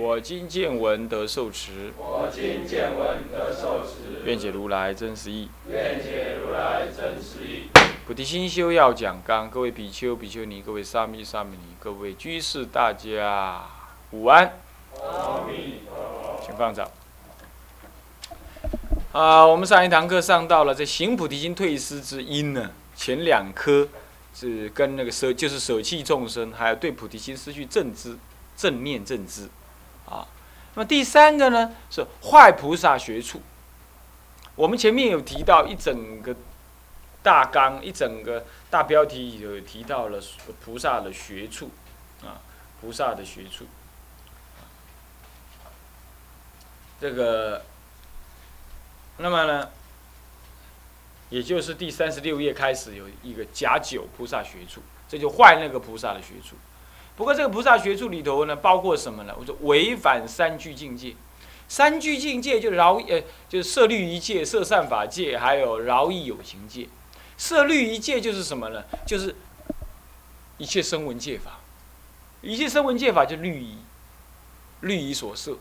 我今见闻得受持。我今见闻得受持。愿解如来真实义。愿解如来真实义。菩提心修要讲纲，各位比丘、比丘尼，各位沙弥、沙弥尼，各位居士，大家午安。阿弥陀佛。请放掌。啊，我们上一堂课上到了这行菩提心退失之因呢，前两科是跟那个舍，就是舍弃众生，还有对菩提心失去正知、正念正知，啊，那么第三个呢是坏菩萨学处。我们前面有提到一整个大纲，一整个大标题有提到了菩萨的学处，啊，菩萨的学处，这个。那么呢，也就是第三十六页开始有一个假酒菩萨学处，这就坏那个菩萨的学处。不过这个菩萨学处里头呢，包括什么呢？我说违反三具境界，三具境界就饶呃，就是摄律仪界、摄善法界，还有饶益有情界。摄律仪界就是什么呢？就是一切声闻界法，一切声闻界法就律仪，律仪所摄，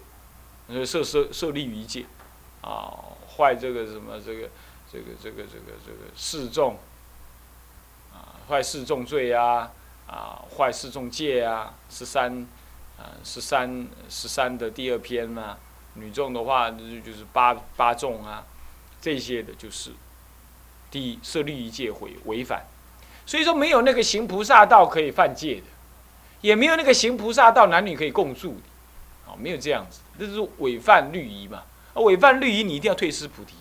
呃，摄摄摄律仪界，啊。坏这个什么这个这个这个这个这个示众啊，坏示众罪啊啊，坏示众戒啊，十三啊十三十三的第二篇嘛，女众的话就就是八八众啊，这些的就是第一设律仪戒毁违反，所以说没有那个行菩萨道可以犯戒的，也没有那个行菩萨道男女可以共住的，啊，没有这样子，这是违犯律仪嘛。违犯律仪，你一定要退失菩提。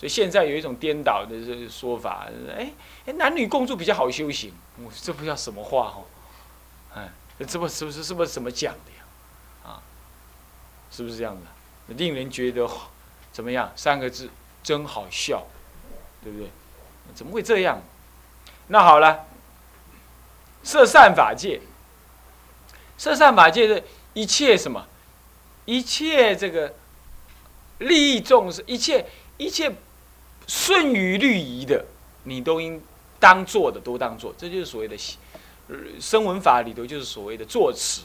所以现在有一种颠倒的这说法，哎哎，男女共住比较好修行，我这不叫什么话哦，哎，这不是不是是不是怎么讲的呀？啊，是不是这样的？令人觉得怎么样？三个字，真好笑，对不对？怎么会这样？那好了，设善法界，设善法界的一切什么？一切这个利益众生，一切一切顺于律仪的，你都应当做的都当做，这就是所谓的声闻法里头就是所谓的作持，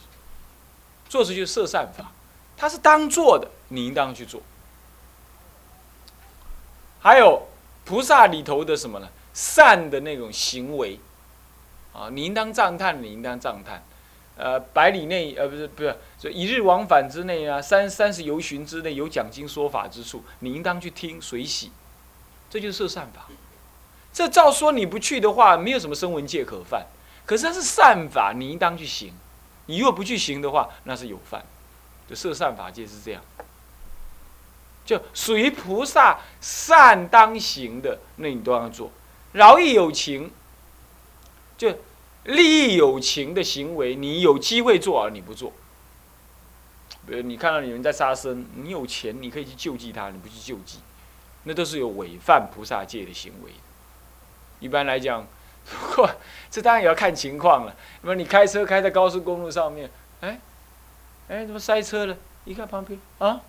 作持就是摄善法，它是当做的，你应当去做。还有菩萨里头的什么呢？善的那种行为啊，你应当赞叹，你应当赞叹。呃，百里内，呃，不是，不是，就一日往返之内啊，三三十游巡之内有讲经说法之处，你应当去听随喜，这就是摄善法。这照说你不去的话，没有什么声闻戒可犯。可是它是善法，你应当去行。你若不去行的话，那是有犯。就摄善法界是这样，就属于菩萨善当行的，那你都要做。饶益有情，就。利益有情的行为，你有机会做而你不做。比如你看到有人在杀生，你有钱你可以去救济他，你不去救济，那都是有违犯菩萨戒的行为。一般来讲，不过这当然也要看情况了。那么你开车开在高速公路上面，哎，哎，怎么塞车了？一看旁边啊。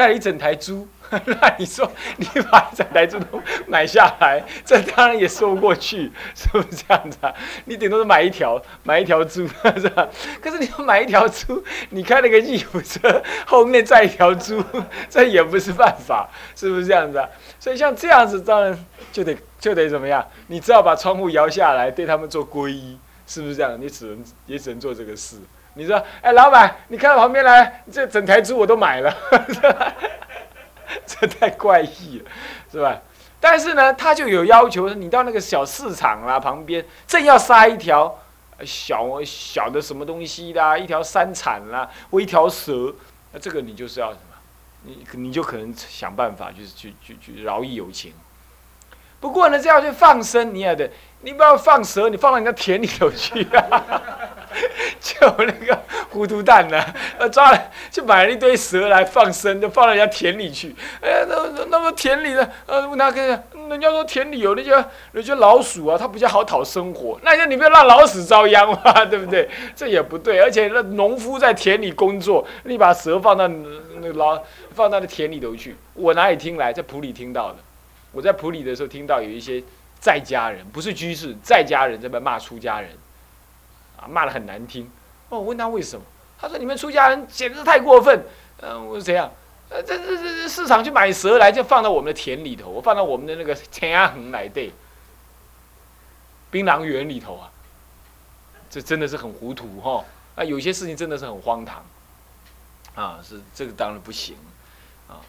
带了一整台猪，那你说你把一整台猪都买下来，这当然也说不过去，是不是这样子啊？你顶多是买一条，买一条猪，是吧？可是你要买一条猪，你开了个吉普车，后面载一条猪，这也不是办法，是不是这样子啊？所以像这样子，当然就得就得怎么样？你只好把窗户摇下来，对他们做皈依，是不是这样？你只能也只能做这个事。你说，哎，老板，你看到旁边来，这整台猪我都买了，这太怪异了，是吧？但是呢，他就有要求，你到那个小市场啦旁边，正要杀一条小小的什么东西啦，一条山产啦，或一条蛇，那这个你就是要什么？你你就可能想办法，就是去去去饶益有情。不过呢，这样去放生，你也得，你不要放蛇，你放到人家田里头去啊。就那个糊涂蛋呢，呃，抓了就买了一堆蛇来放生，就放到人家田里去。哎，那那那么田里的，呃，问他看，人家说田里有那些那些老鼠啊，它比较好讨生活。那就你不要让老鼠遭殃嘛，对不对？这也不对。而且那农夫在田里工作，你把蛇放到那老放到那田里头去，我哪里听来？在普里听到的。我在普里的时候听到有一些在家人，不是居士，在家人在边骂出家人。啊，骂的很难听。哦，我问他为什么？他说：“你们出家人简直太过分。”嗯，我说怎样？呃，这这这市场去买蛇来，就放到我们的田里头，我放到我们的那个田鸭横来对，槟榔园里头啊。这真的是很糊涂哈！啊，有些事情真的是很荒唐。啊，是这个当然不行。啊，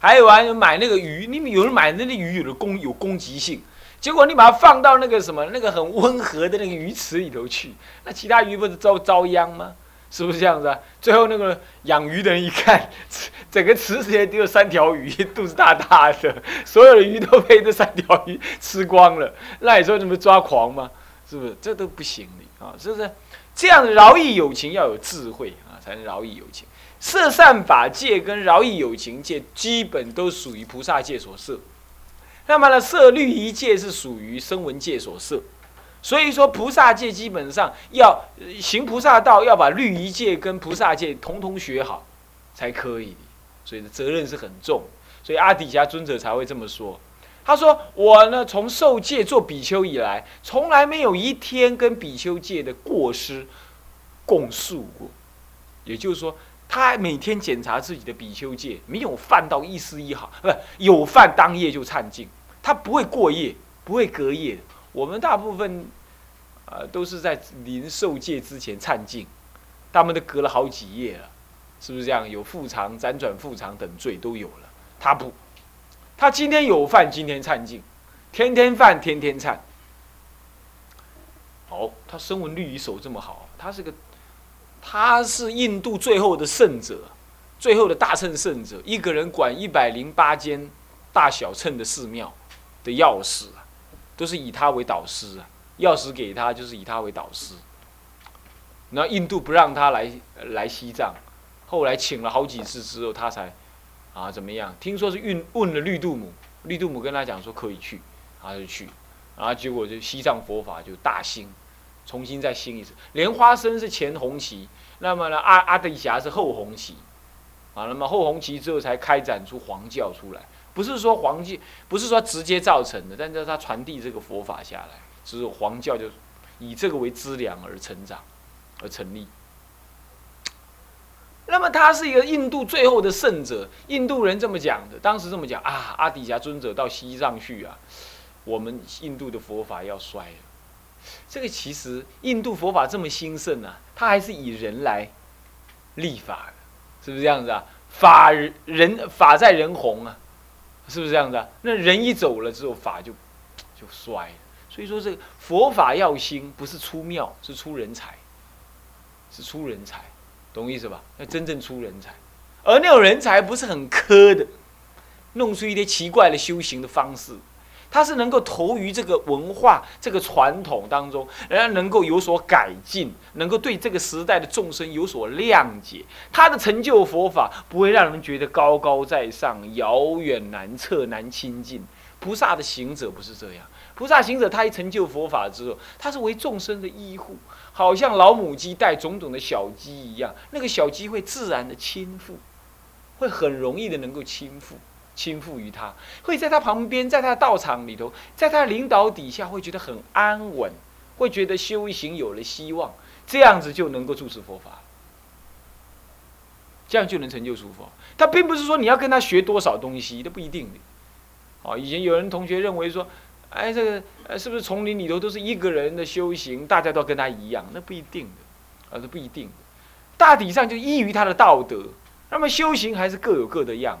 还有啊，买那个鱼，你们有人买那个鱼有的攻有攻击性。结果你把它放到那个什么那个很温和的那个鱼池里头去，那其他鱼不是遭遭殃吗？是不是这样子啊？最后那个养鱼的人一看，整个池子里只有三条鱼，肚子大大的，所有的鱼都被这三条鱼吃光了。那你说怎么抓狂吗？是不是？这都不行的啊！是不是？这样饶益有情要有智慧啊，才能饶益有情。设善法界跟饶益有情界，基本都属于菩萨界所设。那么呢，色律仪界是属于声闻界所设，所以说菩萨界基本上要行菩萨道，要把律仪界跟菩萨界统统学好才可以，所以责任是很重，所以阿底峡尊者才会这么说。他说：“我呢，从受戒做比丘以来，从来没有一天跟比丘戒的过失共诉过，也就是说。”他每天检查自己的比丘戒，没有犯到一丝一毫，不有犯当夜就忏尽。他不会过夜，不会隔夜。我们大部分，呃，都是在临受戒之前忏尽，他们都隔了好几夜了，是不是这样？有复偿、辗转复偿等罪都有了。他不，他今天有犯，今天忏尽，天天犯，天天忏。好，他声闻律仪守这么好，他是个。他是印度最后的圣者，最后的大乘圣者，一个人管一百零八间大小乘的寺庙的钥匙啊，都是以他为导师啊，钥匙给他就是以他为导师。那印度不让他来来西藏，后来请了好几次之后，他才啊怎么样？听说是运问了绿度母，绿度母跟他讲说可以去，他就去，然后结果就西藏佛法就大兴。重新再兴一次，莲花生是前红旗，那么呢阿阿底峡是后红旗，啊，那么后红旗之后才开展出黄教出来，不是说黄教不是说直接造成的，但是他传递这个佛法下来，只有黄教就以这个为资粮而成长而成立。那么他是一个印度最后的圣者，印度人这么讲的，当时这么讲啊，阿底峡尊者到西藏去啊，我们印度的佛法要衰了。这个其实印度佛法这么兴盛啊，它还是以人来立法的，是不是这样子啊？法人法在人红啊，是不是这样子啊？那人一走了之后，法就就衰了。所以说这个佛法要兴，不是出庙，是出人才，是出人才，懂我意思吧？要真正出人才，而那种人才不是很苛的，弄出一些奇怪的修行的方式。他是能够投于这个文化、这个传统当中，然后能够有所改进，能够对这个时代的众生有所谅解。他的成就佛法不会让人觉得高高在上、遥远难测、难亲近。菩萨的行者不是这样，菩萨行者他一成就佛法之后，他是为众生的医护，好像老母鸡带种种的小鸡一样，那个小鸡会自然的亲附，会很容易的能够亲附。倾覆于他，会在他旁边，在他的道场里头，在他领导底下，会觉得很安稳，会觉得修行有了希望，这样子就能够住持佛法，这样就能成就诸佛。他并不是说你要跟他学多少东西，都不一定的。哦，以前有人同学认为说，哎，这个呃，是不是丛林里头都是一个人的修行，大家都跟他一样？那不一定的，啊，是不一定的。大体上就依于他的道德，那么修行还是各有各的样。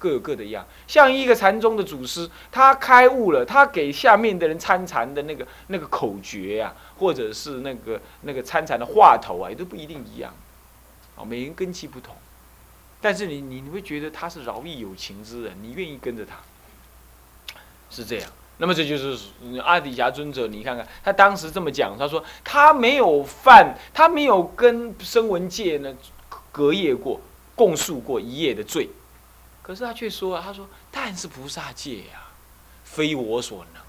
各有各的样，像一个禅宗的祖师，他开悟了，他给下面的人参禅的那个那个口诀呀，或者是那个那个参禅的话头啊，也都不一定一样，啊，每人根基不同，但是你你你会觉得他是饶益有情之人，你愿意跟着他，是这样，那么这就是阿底峡尊者，你看看他当时这么讲，他说他没有犯，他没有跟声闻界呢隔夜过、共诉过一夜的罪，可是他却说，他说但是菩萨戒呀，非我所能。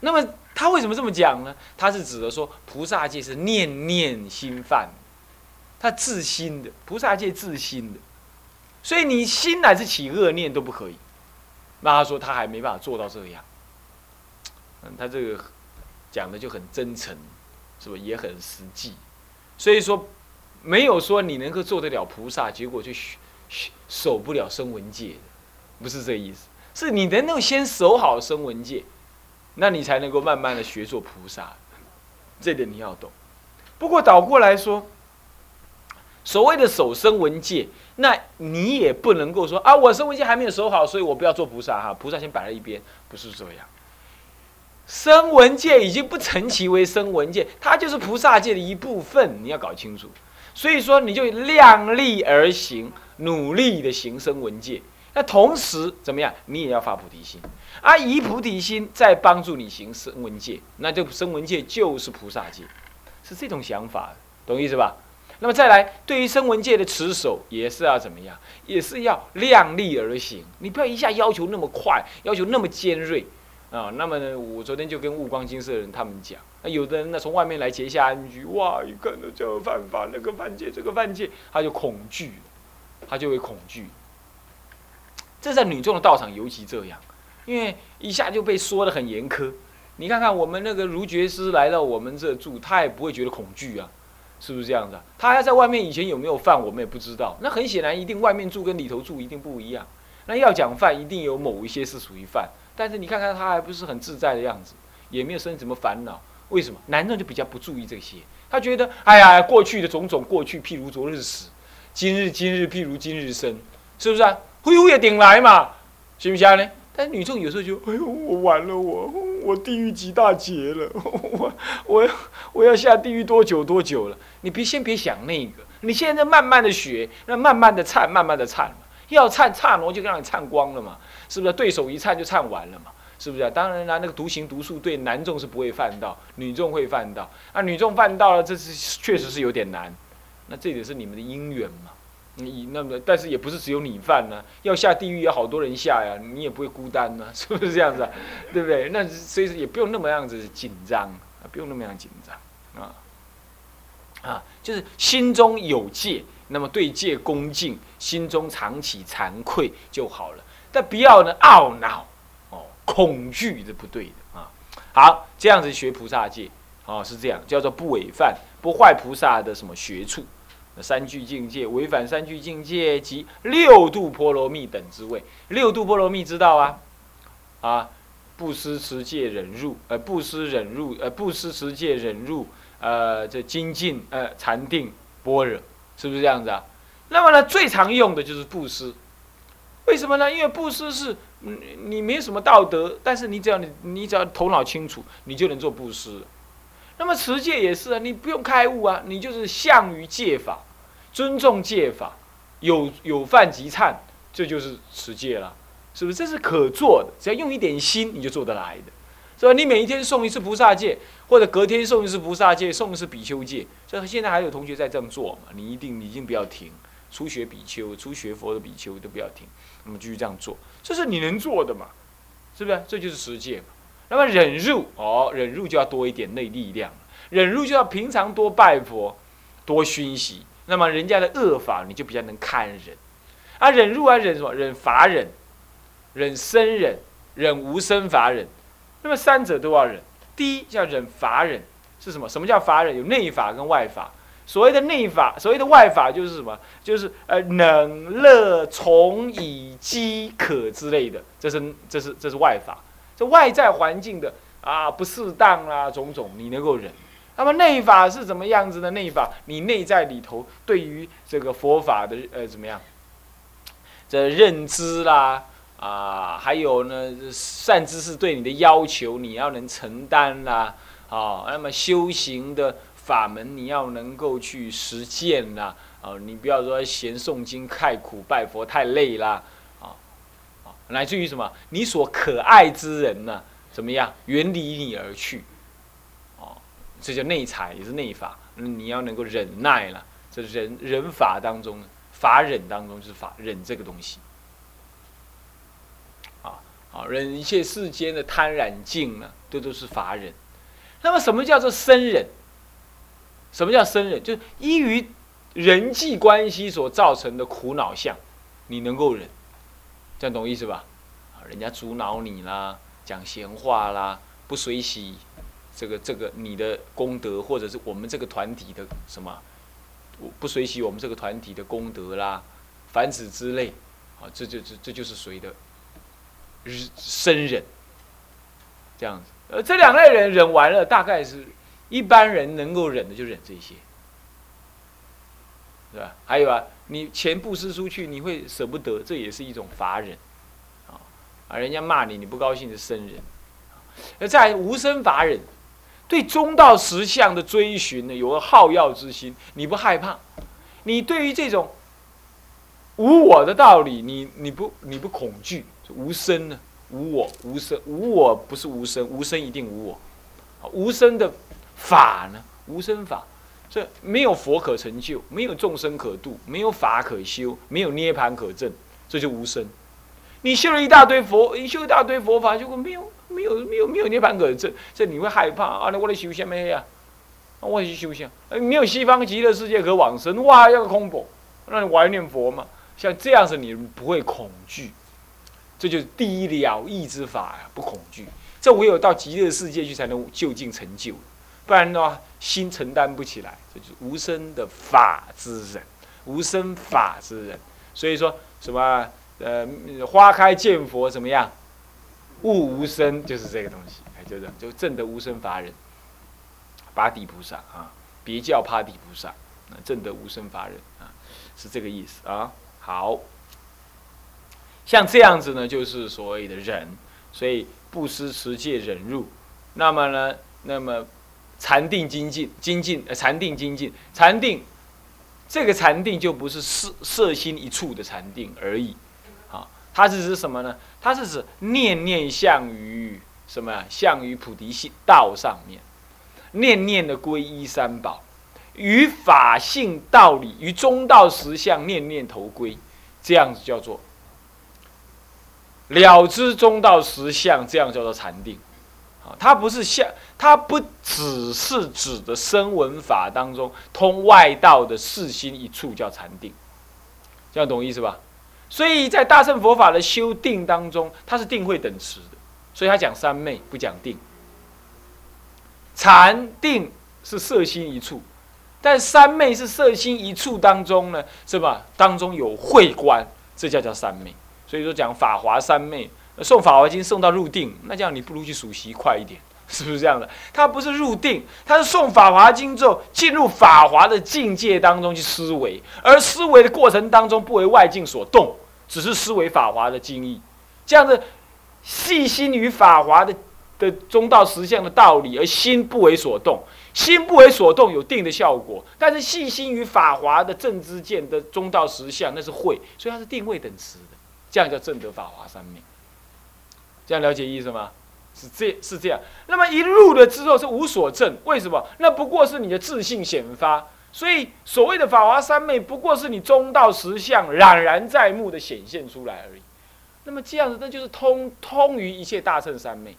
那么他为什么这么讲呢？他是指的说菩萨戒是念念心犯，他自心的菩萨戒自心的，所以你心乃是起恶念都不可以。那他说他还没办法做到这样，嗯，他这个讲的就很真诚，是不也很实际？所以说没有说你能够做得了菩萨，结果就守不了声闻戒的，不是这意思，是你能够先守好声闻戒，那你才能够慢慢的学做菩萨，这点你要懂。不过倒过来说，所谓的守声闻戒。那你也不能够说啊，我声闻戒还没有守好，所以我不要做菩萨哈。菩萨先摆在一边，不是这样。声闻界已经不成其为声闻界，它就是菩萨界的一部分，你要搞清楚。所以说，你就量力而行，努力的行生文戒。那同时怎么样？你也要发菩提心，啊，以菩提心再帮助你行生文戒，那就声闻戒就是菩萨戒，是这种想法，懂意思吧？那么再来，对于生文界的持守，也是要怎么样？也是要量力而行。你不要一下要求那么快，要求那么尖锐啊。那么呢，我昨天就跟悟光金色的人他们讲，那有的人呢从外面来结下安居，哇，一看到这个犯法，那个犯戒，这个犯戒，他就恐惧，他就会恐惧。这在女众的道场尤其这样，因为一下就被说的很严苛。你看看我们那个如觉师来到我们这住，他也不会觉得恐惧啊。是不是这样子？他要在外面以前有没有犯，我们也不知道。那很显然，一定外面住跟里头住一定不一样。那要讲犯，一定有某一些是属于犯。但是你看看他还不是很自在的样子，也没有生什么烦恼。为什么？男人就比较不注意这些。他觉得，哎呀，过去的种种过去，譬如昨日死；今日今日，譬如今日生，是不是啊？恢复也顶来嘛，行不行呢？但女众有时候就，哎呦，我完了，我我地狱几大劫了，我我要我要下地狱多久多久了？你别先别想那个，你现在慢慢的学，那慢慢的忏，慢慢的忏嘛，要忏忏罗就让你忏光了嘛，是不是？对手一颤就颤完了嘛，是不是啊？当然啦，那个独行独数对男众是不会犯到，女众会犯到，啊，女众犯到了，这是确实是有点难，那这也是你们的姻缘嘛。你那么，但是也不是只有你犯呢，要下地狱有好多人下呀，你也不会孤单呢，是不是这样子啊？对不对？那所以也不用那么样子紧张啊，不用那么样紧张啊，啊，就是心中有戒，那么对戒恭敬，心中常起惭愧就好了，但不要呢懊恼哦，恐惧是不对的啊。好，这样子学菩萨戒，哦，是这样，叫做不违犯，不坏菩萨的什么学处。三具境界违反三具境界及六度波罗蜜等之位，六度波罗蜜知道啊？啊，布施持戒忍辱，呃，布施忍辱，呃，布施持戒忍辱，呃，这精进，呃，禅定般若，是不是这样子啊？那么呢，最常用的就是布施，为什么呢？因为布施是，你没什么道德，但是你只要你你只要头脑清楚，你就能做布施。那么持戒也是啊，你不用开悟啊，你就是向于戒法，尊重戒法，有有犯即忏，这就是持戒了，是不是？这是可做的，只要用一点心，你就做得来的，是吧？你每一天诵一次菩萨戒，或者隔天诵一次菩萨戒，诵一次比丘戒，所以现在还有同学在这样做嘛？你一定一定不要停，初学比丘、初学佛的比丘都不要停，那么继续这样做，这是你能做的嘛？是不是？这就是实践嘛。那么忍辱哦，忍辱就要多一点内力量，忍辱就要平常多拜佛，多熏习。那么人家的恶法，你就比较能看忍。啊，忍辱啊，忍什么？忍法忍，忍生忍，忍无生法忍。那么三者都要忍。第一叫忍法忍，是什么？什么叫法忍？有内法跟外法。所谓的内法，所谓的外法就是什么？就是呃，冷热从以饥渴之类的，这是这是这是外法。这外在环境的啊不适当啊种种，你能够忍。那么内法是怎么样子的？内法，你内在里头对于这个佛法的呃怎么样？这认知啦啊，还有呢善知识对你的要求，你要能承担啦啊。那么修行的法门，你要能够去实践啦啊。你不要说嫌诵经太苦，拜佛太累啦。啊，啊乃至于什么？你所可爱之人呢？怎么样？远离你而去，哦，这叫内财，也是内法。你要能够忍耐了，这忍忍法当中，法忍当中就是法忍这个东西。啊，好，忍一切世间的贪染境呢，这都是法忍。那么，什么叫做生忍？什么叫生忍？就是依于人际关系所造成的苦恼相，你能够忍，这样懂意思吧？啊，人家阻挠你啦。讲闲话啦，不随喜这个这个你的功德，或者是我们这个团体的什么，不随喜我们这个团体的功德啦，凡此之类，啊，这就这这就是谁的生忍，这样子，呃，这两类人忍完了，大概是一般人能够忍的就忍这些，是吧？还有啊，你钱布施出去，你会舍不得，这也是一种法忍。啊，啊人家骂你，你不高兴是生人。而在无生法忍，对中道实相的追寻呢，有个好药之心，你不害怕。你对于这种无我的道理，你你不你不恐惧，无生呢？无我无生，无我不是无生，无生一定无我。无生的法呢？无生法，这没有佛可成就，没有众生可度，没有法可修，没有涅盘可证，这就无生。你修了一大堆佛，你修一大堆佛法，结果没有没有没有没有涅槃可证，这你会害怕啊！那我来修什么呀？我去修行，没有西方极乐世界可往生，哇，要空怖，那你怀念佛嘛？像这样子，你不会恐惧，这就是第一了义之法呀，不恐惧。这唯有到极乐世界去才能就近成就，不然的话，心承担不起来。这就是无生的法之人，无生法之人。所以说什么？呃，花开见佛怎么样？悟无生就是这个东西，哎，就是就证得无生法忍，八地菩萨啊，别叫八地菩萨，正得无生法忍啊，是这个意思啊。好，像这样子呢，就是所谓的忍，所以不失持戒忍辱，那么呢，那么禅定精进，精进呃禅定精进，禅定这个禅定就不是色色心一处的禅定而已。啊它是指什么呢？它是指念念向于什么？向于菩提心道上面，念念的皈依三宝，于法性道理，于中道实相念念头归，这样子叫做了知中道实相，这样叫做禅定。啊，它不是像，它不只是指的声闻法当中通外道的四心一处叫禅定，这样懂意思吧？所以在大乘佛法的修定当中，它是定慧等持的，所以他讲三昧不讲定。禅定是色心一处，但三昧是色心一处当中呢，是吧？当中有慧观，这叫叫三昧。所以说讲法华三昧，送法华经送到入定，那这样你不如去数习快一点，是不是这样的？他不是入定，他是送法华经之后进入法华的境界当中去思维，而思维的过程当中不为外境所动。只是思维法华的精义，这样子细心于法华的的中道实相的道理，而心不为所动，心不为所动有定的效果。但是细心于法华的正知见的中道实相，那是慧，所以它是定位等持的，这样叫正得法华三昧。这样了解意思吗？是这是这样。那么一入了之后是无所证，为什么？那不过是你的自信显发。所以，所谓的法华三昧，不过是你中道实相冉然在目的显现出来而已。那么这样子，那就是通通于一切大乘三昧，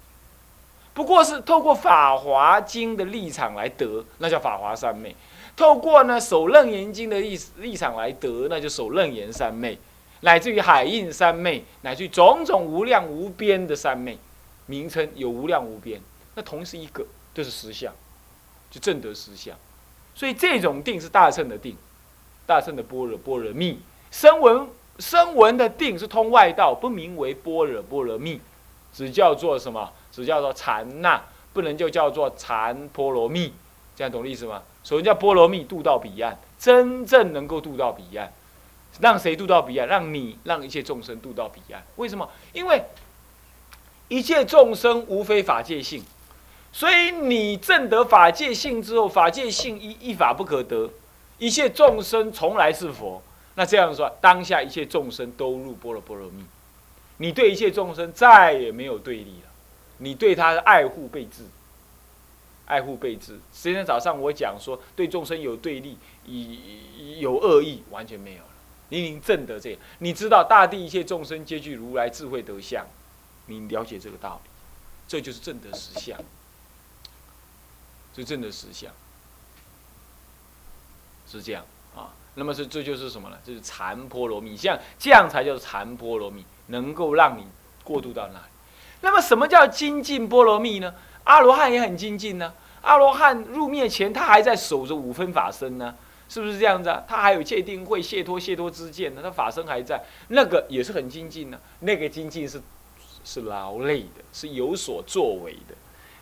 不过是透过法华经的立场来得，那叫法华三昧；透过呢首楞严经的立立场来得，那就首楞严三昧；乃至于海印三昧，乃至于种种无量无边的三昧，名称有无量无边，那同是一个，就是实相，就正得实相。所以这种定是大乘的定，大乘的般若波罗蜜。声闻声闻的定是通外道，不名为般若波罗蜜，只叫做什么？只叫做禅那，不能就叫做禅波罗蜜。这样懂意思吗？所谓叫波罗蜜，渡到彼岸，真正能够渡到彼岸，让谁渡到彼岸？让你，让一切众生渡到彼岸。为什么？因为一切众生无非法界性。所以你证得法界性之后，法界性一一法不可得，一切众生从来是佛。那这样说，当下一切众生都入波罗波罗蜜。你对一切众生再也没有对立了，你对他的爱护备至，爱护备至。今天早上我讲说，对众生有对立，以有恶意，完全没有了。你已经证得这样，你知道大地一切众生皆具如来智慧德相，你了解这个道理，这就是正得实相，这正得实相，是这样啊。那么是这就是什么呢？这是禅波罗蜜，像这样才叫禅波罗蜜，能够让你过渡到那里。那么什么叫精进波罗蜜呢？阿罗汉也很精进呢。阿罗汉入灭前，他还在守着五分法身呢，是不是这样子啊？他还有戒定慧、解脱、解脱之见呢，他法身还在，那个也是很精进呢。那个精进是是劳累的，是有所作为的，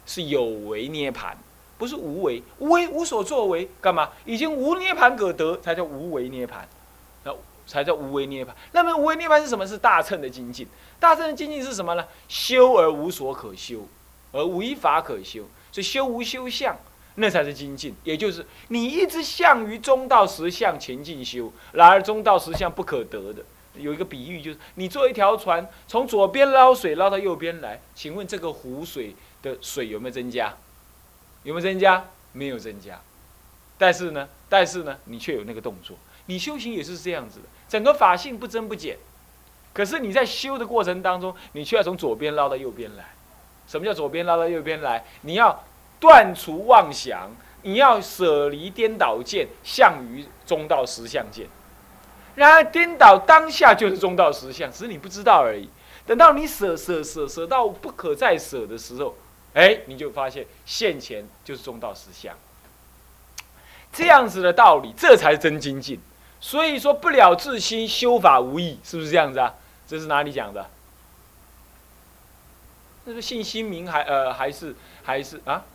是有为涅盘。不是无为，无为无所作为，干嘛？已经无涅盘可得，才叫无为涅盘，那才叫无为涅盘。那么无为涅盘是什么？是大乘的精进。大乘的精进是什么呢？修而无所可修，而无一法可修，所以修无修相，那才是精进。也就是你一直向于中道实相前进修，然而中道实相不可得的。有一个比喻，就是你坐一条船，从左边捞水捞到右边来，请问这个湖水的水有没有增加？有没有增加？没有增加，但是呢，但是呢，你却有那个动作。你修行也是这样子的，整个法性不增不减。可是你在修的过程当中，你却要从左边捞到右边来。什么叫左边捞到右边来？你要断除妄想，你要舍离颠倒见，向于中道实相见。然而颠倒当下就是中道实相，只是你不知道而已。等到你舍舍舍舍到不可再舍的时候。哎，你就发现现前就是中道实相，这样子的道理，这才是真精进。所以说，不了自心，修法无益，是不是这样子啊？这是哪里讲的？那是信心明还呃还是还是啊？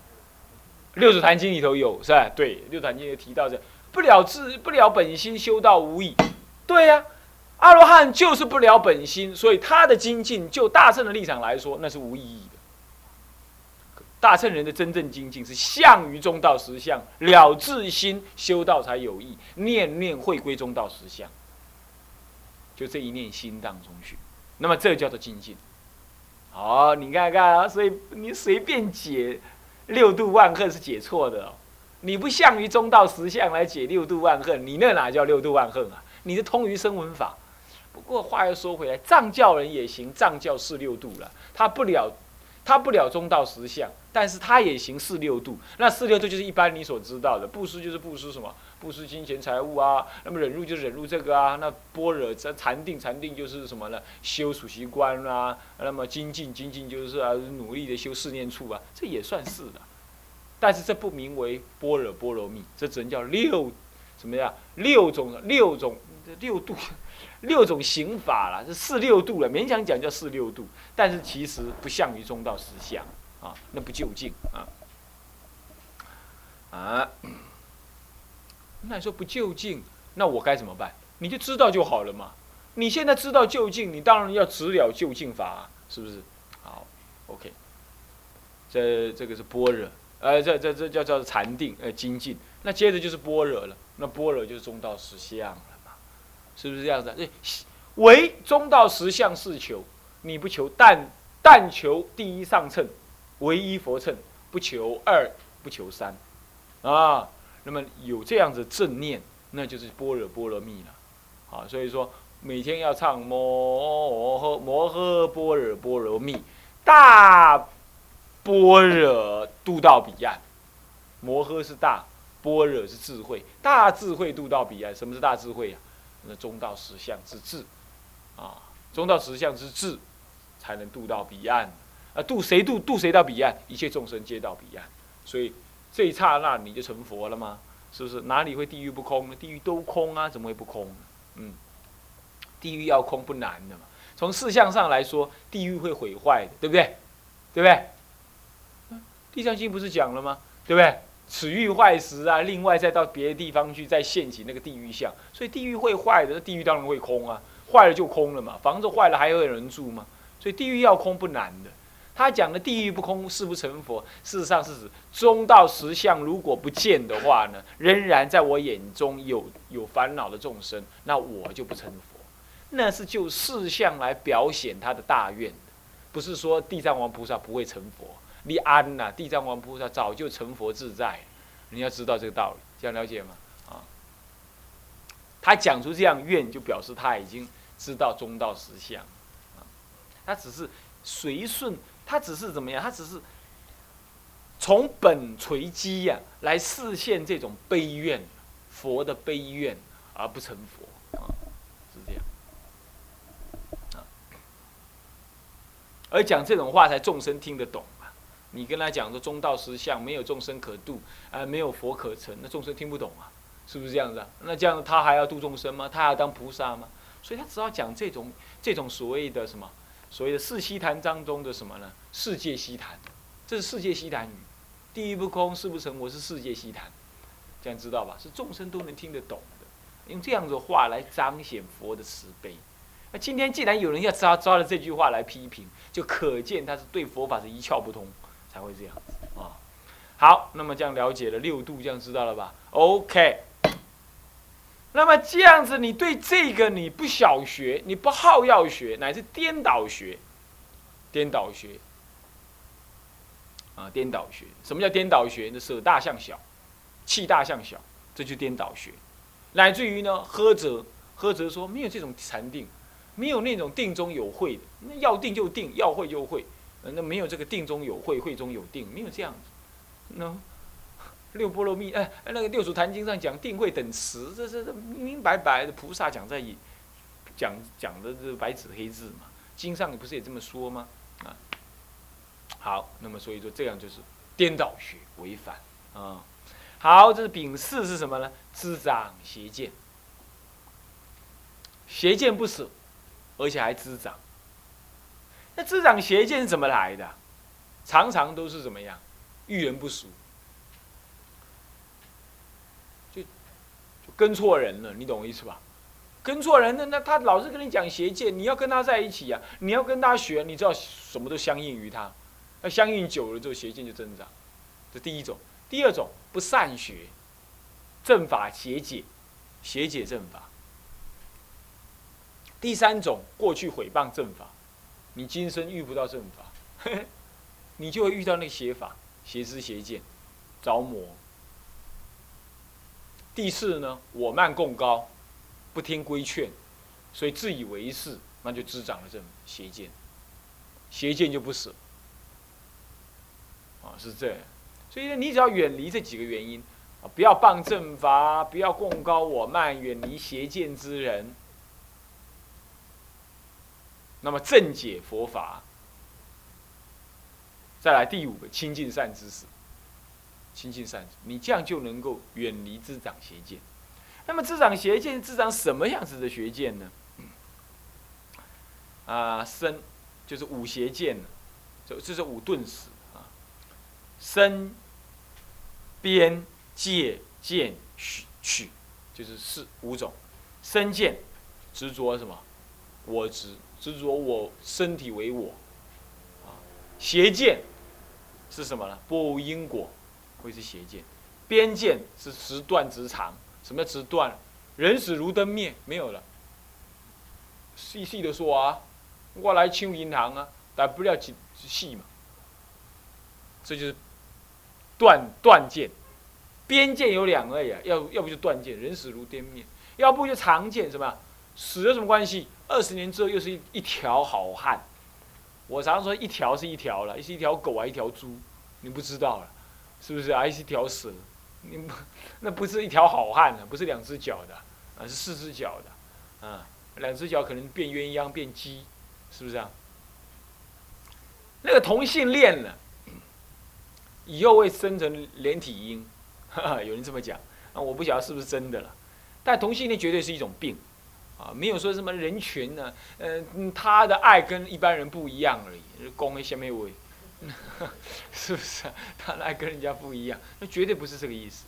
六祖坛经里头有是吧？对，六祖坛经也提到这不了自不了本心，修道无益。对呀，阿罗汉就是不了本心，所以他的精进，就大圣的立场来说，那是无意义的。大圣人的真正精进是向于中道实相，了自心修道才有益，念念会归中道实相，就这一念心当中去，那么这叫做精进。好，你看看啊，所以你随便解六度万恨是解错的哦。你不向于中道实相来解六度万恨，你那哪叫六度万恨啊？你是通于声闻法。不过话又说回来，藏教人也行，藏教是六度了，他不了。他不了中道实相，但是他也行四六度。那四六度就是一般你所知道的，布施就是布施什么？布施金钱财物啊。那么忍辱就忍辱这个啊。那般若这禅定，禅定就是什么呢？修属习观啊。那么精进，精进就是啊，努力的修四念处啊，这也算是的。但是这不名为般若波罗蜜，这只能叫六，什么呀？六种六种六度。六种刑法了，是四六度了，勉强讲叫四六度，但是其实不像于中道实相啊，那不究竟啊啊。那你说不究竟，那我该怎么办？你就知道就好了嘛。你现在知道究竟，你当然要直了究竟法，啊是不是？好，OK。这这个是般若，呃，这这这叫叫禅定，呃，精进。那接着就是般若了，那般若就是中道实相了。是不是这样子？唯中道实相是求，你不求，但但求第一上乘，唯一佛乘，不求二，不求三，啊，那么有这样子正念，那就是般若波罗蜜了，啊，所以说每天要唱摩诃摩诃般若波罗蜜，大般若渡到彼岸，摩诃是大，般若是智慧，大智慧渡到彼岸，什么是大智慧呀？那中道实相之智，啊，中道实相之智，才能渡到彼岸。啊，渡谁渡？渡谁到彼岸？一切众生皆到彼岸。所以这一刹那你就成佛了吗？是不是？哪里会地狱不空呢？地狱都空啊，怎么会不空？嗯，地狱要空不难的嘛。从事相上来说，地狱会毁坏的，对不对？对不对？地藏经不是讲了吗？对不对？此欲坏时啊，另外再到别的地方去再现起那个地狱相，所以地狱会坏的，那地狱当然会空啊，坏了就空了嘛，房子坏了还会有人住吗？所以地狱要空不难的。他讲的地狱不空誓不成佛，事实上是指中道实相如果不见的话呢，仍然在我眼中有有烦恼的众生，那我就不成佛。那是就事相来表显他的大愿的，不是说地藏王菩萨不会成佛。你安呐，地藏王菩萨早就成佛自在，你要知道这个道理，这样了解吗？啊，他讲出这样愿，就表示他已经知道中道实相，啊，他只是随顺，他只是怎么样？他只是从本垂基呀来示现这种悲愿，佛的悲愿，而不成佛，是这样。而讲这种话，才众生听得懂。你跟他讲说中道实相，没有众生可度，啊，没有佛可成，那众生听不懂啊，是不是这样子啊？那这样他还要度众生吗？他还要当菩萨吗？所以他只要讲这种这种所谓的什么，所谓的四悉檀当中的什么呢？世界悉檀，这是世界悉檀语。地狱不空，誓不成，我是世界悉檀，这样知道吧？是众生都能听得懂的，用这样的话来彰显佛的慈悲。那今天既然有人要抓抓了这句话来批评，就可见他是对佛法是一窍不通，才会这样子啊。好，那么这样了解了六度，这样知道了吧？OK。那么这样子，你对这个你不小学，你不好要学，乃至颠倒学，颠倒学啊，颠倒学。什么叫颠倒学？那舍大向小，气大向小，这就颠倒学。乃至于呢，呵责呵责说没有这种禅定。没有那种定中有会的，那要定就定，要会就会，那没有这个定中有会，会中有定，没有这样子。那六波罗蜜，哎，那个六祖坛经上讲定慧等词，这这这明明白白的，菩萨讲在讲讲的这白纸黑字嘛，经上不是也这么说吗？啊，好，那么所以说这样就是颠倒学，违反啊。好，这是丙四是什么呢？滋长邪见，邪见不舍。而且还滋长，那滋长邪见是怎么来的？常常都是怎么样？遇人不淑，就就跟错人了，你懂我意思吧？跟错人了，那他老是跟你讲邪见，你要跟他在一起呀，你要跟他学，你知道什么都相应于他，那相应久了之后，邪见就增长。这第一种，第二种不善学正法邪解，邪解正法。第三种，过去毁谤正法，你今生遇不到正法，你就会遇到那个邪法、邪知邪见，着魔。第四呢，我慢共高，不听规劝，所以自以为是，那就滋长了这邪见，邪见就不舍，啊，是这样。所以呢，你只要远离这几个原因，啊，不要谤正法，不要共高我慢，远离邪见之人。那么正解佛法，再来第五个亲近善知识，亲近善，你这样就能够远离滋长邪见。那么滋长邪见，滋长什么样子的邪见呢？啊，身就是五邪见这这是五顿死啊。身、边、界、见、取、取，就是四五种。身见，执着什么？我执。执着我身体为我，啊，邪见是什么呢？不因果，会是邪见。边见是直断直长，什么叫直断？人死如灯灭，没有了。细细的说啊，我来清银行啊，但不了几细嘛。这就是断断见。边见有两类啊，要要不就断见，人死如灯灭；要不就长见，什么？死有什么关系？二十年之后又是一一条好汉，我常说一条是一条了，是一条狗啊，一条猪，你不知道了，是不是？还是一条蛇，你不那不是一条好汉呢，不是两只脚的，啊是四只脚的，啊两只脚可能变鸳鸯变鸡，是不是啊？那个同性恋呢，以后会生成连体婴，有人这么讲，啊我不晓得是不是真的了，但同性恋绝对是一种病。啊，没有说什么人群呢，嗯，他的爱跟一般人不一样而已，公下没位，是不是啊？他的爱跟人家不一样，那绝对不是这个意思。